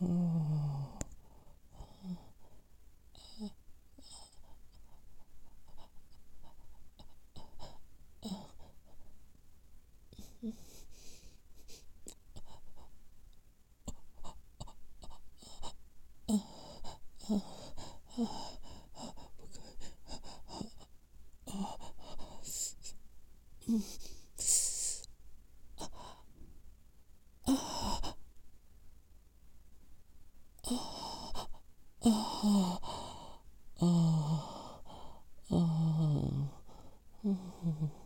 嗯。啊啊啊啊啊啊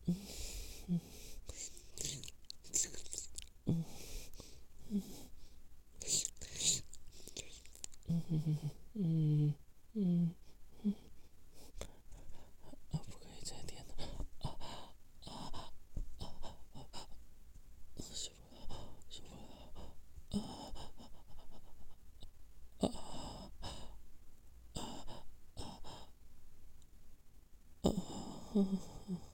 嗯嗯嗯嗯嗯嗯嗯嗯嗯嗯啊，不可以再点了啊啊啊啊！受不了，受不了啊啊啊啊啊！